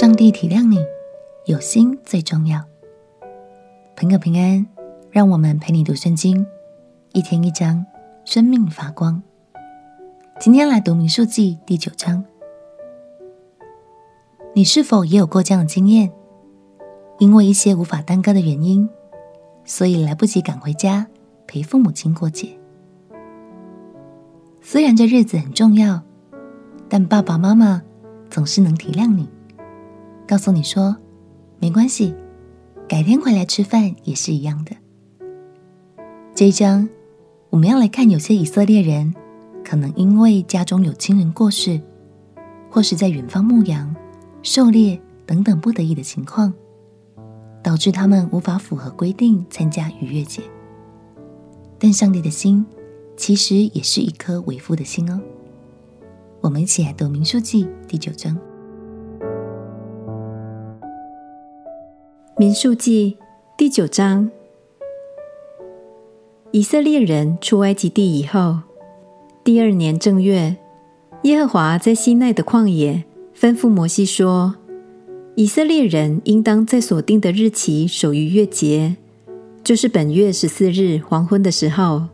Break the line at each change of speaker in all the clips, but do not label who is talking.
上帝体谅你，有心最重要。朋友平安，让我们陪你读圣经，一天一章，生命发光。今天来读民数记第九章。你是否也有过这样的经验？因为一些无法耽搁的原因，所以来不及赶回家陪父母亲过节。虽然这日子很重要，但爸爸妈妈总是能体谅你，告诉你说没关系，改天回来吃饭也是一样的。这一章我们要来看，有些以色列人可能因为家中有亲人过世，或是在远方牧羊、狩猎等等不得已的情况，导致他们无法符合规定参加逾越节。但上帝的心其实也是一颗为父的心哦。我们一起来读民数记第九章。
民数记第九章，以色列人出埃及地以后，第二年正月，耶和华在西奈的旷野吩咐摩西说：“以色列人应当在所定的日期守逾越节，就是本月十四日黄昏的时候，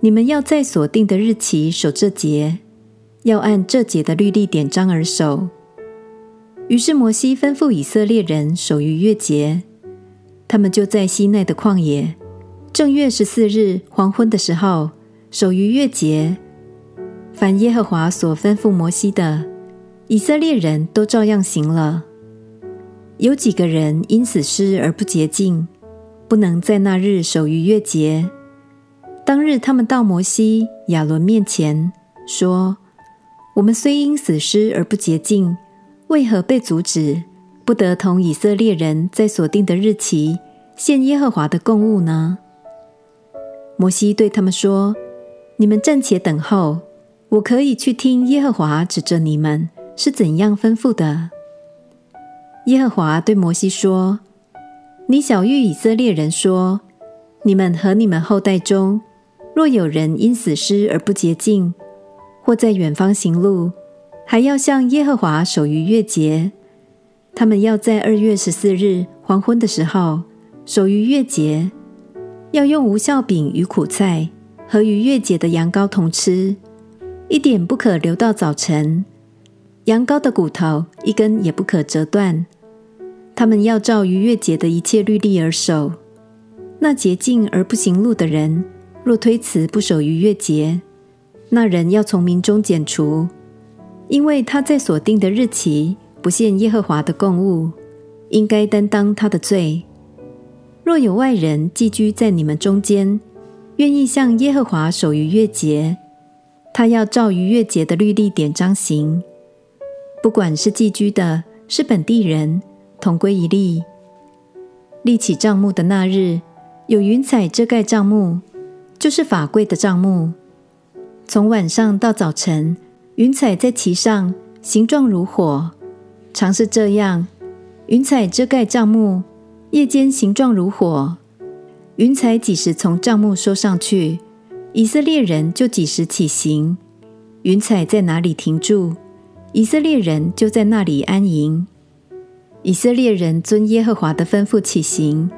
你们要在所定的日期守这节。”要按这节的律例典章而守。于是摩西吩咐以色列人守逾越节，他们就在西奈的旷野，正月十四日黄昏的时候守逾越节。凡耶和华所吩咐摩西的，以色列人都照样行了。有几个人因死尸而不洁净，不能在那日守逾越节。当日他们到摩西、亚伦面前说。我们虽因死尸而不洁净，为何被阻止，不得同以色列人在所定的日期献耶和华的供物呢？摩西对他们说：“你们暂且等候，我可以去听耶和华指着你们是怎样吩咐的。”耶和华对摩西说：“你晓諭以色列人说：你们和你们后代中，若有人因死尸而不洁净，或在远方行路，还要向耶和华守逾越节。他们要在二月十四日黄昏的时候守逾越节，要用无酵饼与苦菜和逾越节的羊羔同吃，一点不可留到早晨。羊羔的骨头一根也不可折断。他们要照逾越节的一切律例而守。那洁净而不行路的人，若推辞不守逾越节，那人要从民中剪除，因为他在所定的日期不献耶和华的供物，应该担当他的罪。若有外人寄居在你们中间，愿意向耶和华守逾越节，他要照逾越节的律例典章行。不管是寄居的，是本地人，同归一例。立起帐幕的那日，有云彩遮盖帐幕，就是法柜的帐幕。从晚上到早晨，云彩在其上，形状如火，常是这样。云彩遮盖帐幕，夜间形状如火。云彩几时从帐幕收上去，以色列人就几时起行。云彩在哪里停住，以色列人就在那里安营。以色列人遵耶和华的吩咐起行，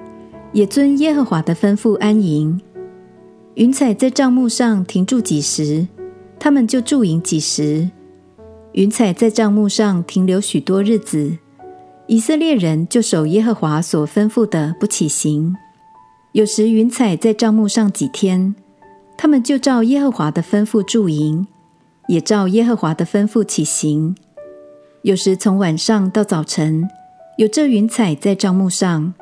也遵耶和华的吩咐安营。云彩在帐幕上停住几时，他们就驻营几时。云彩在帐幕上停留许多日子，以色列人就守耶和华所吩咐的，不起行。有时云彩在帐幕上几天，他们就照耶和华的吩咐驻营，也照耶和华的吩咐起行。有时从晚上到早晨，有这云彩在帐幕上，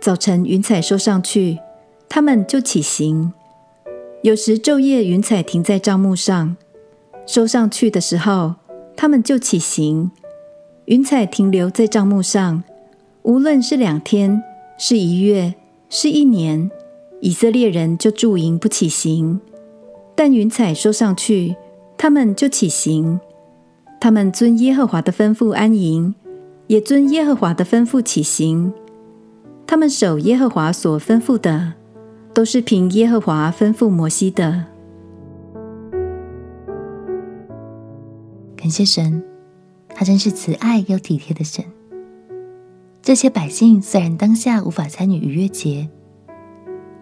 早晨云彩收上去，他们就起行。有时昼夜云彩停在帐幕上，收上去的时候，他们就起行。云彩停留在帐幕上，无论是两天、是一月、是一年，以色列人就驻营不起行。但云彩收上去，他们就起行。他们遵耶和华的吩咐安营，也遵耶和华的吩咐起行。他们守耶和华所吩咐的。都是凭耶和华吩咐摩西的。
感谢神，他真是慈爱又体贴的神。这些百姓虽然当下无法参与逾越节，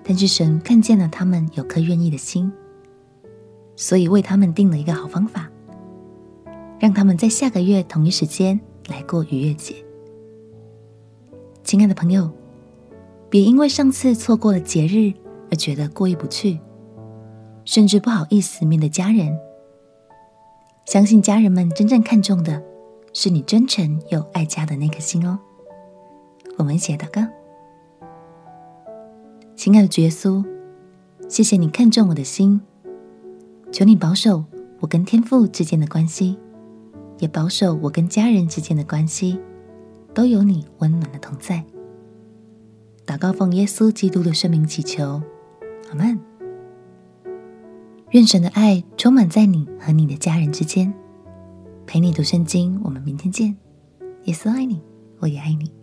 但是神看见了他们有颗愿意的心，所以为他们定了一个好方法，让他们在下个月同一时间来过逾越节。亲爱的朋友，别因为上次错过了节日而觉得过意不去，甚至不好意思面对家人。相信家人们真正看重的是你真诚又爱家的那颗心哦。我们一起来祷告，亲爱的主耶稣，谢谢你看重我的心，求你保守我跟天父之间的关系，也保守我跟家人之间的关系，都有你温暖的同在。祷告奉耶稣基督的圣名祈求，阿门。愿神的爱充满在你和你的家人之间，陪你读圣经。我们明天见。耶稣爱你，我也爱你。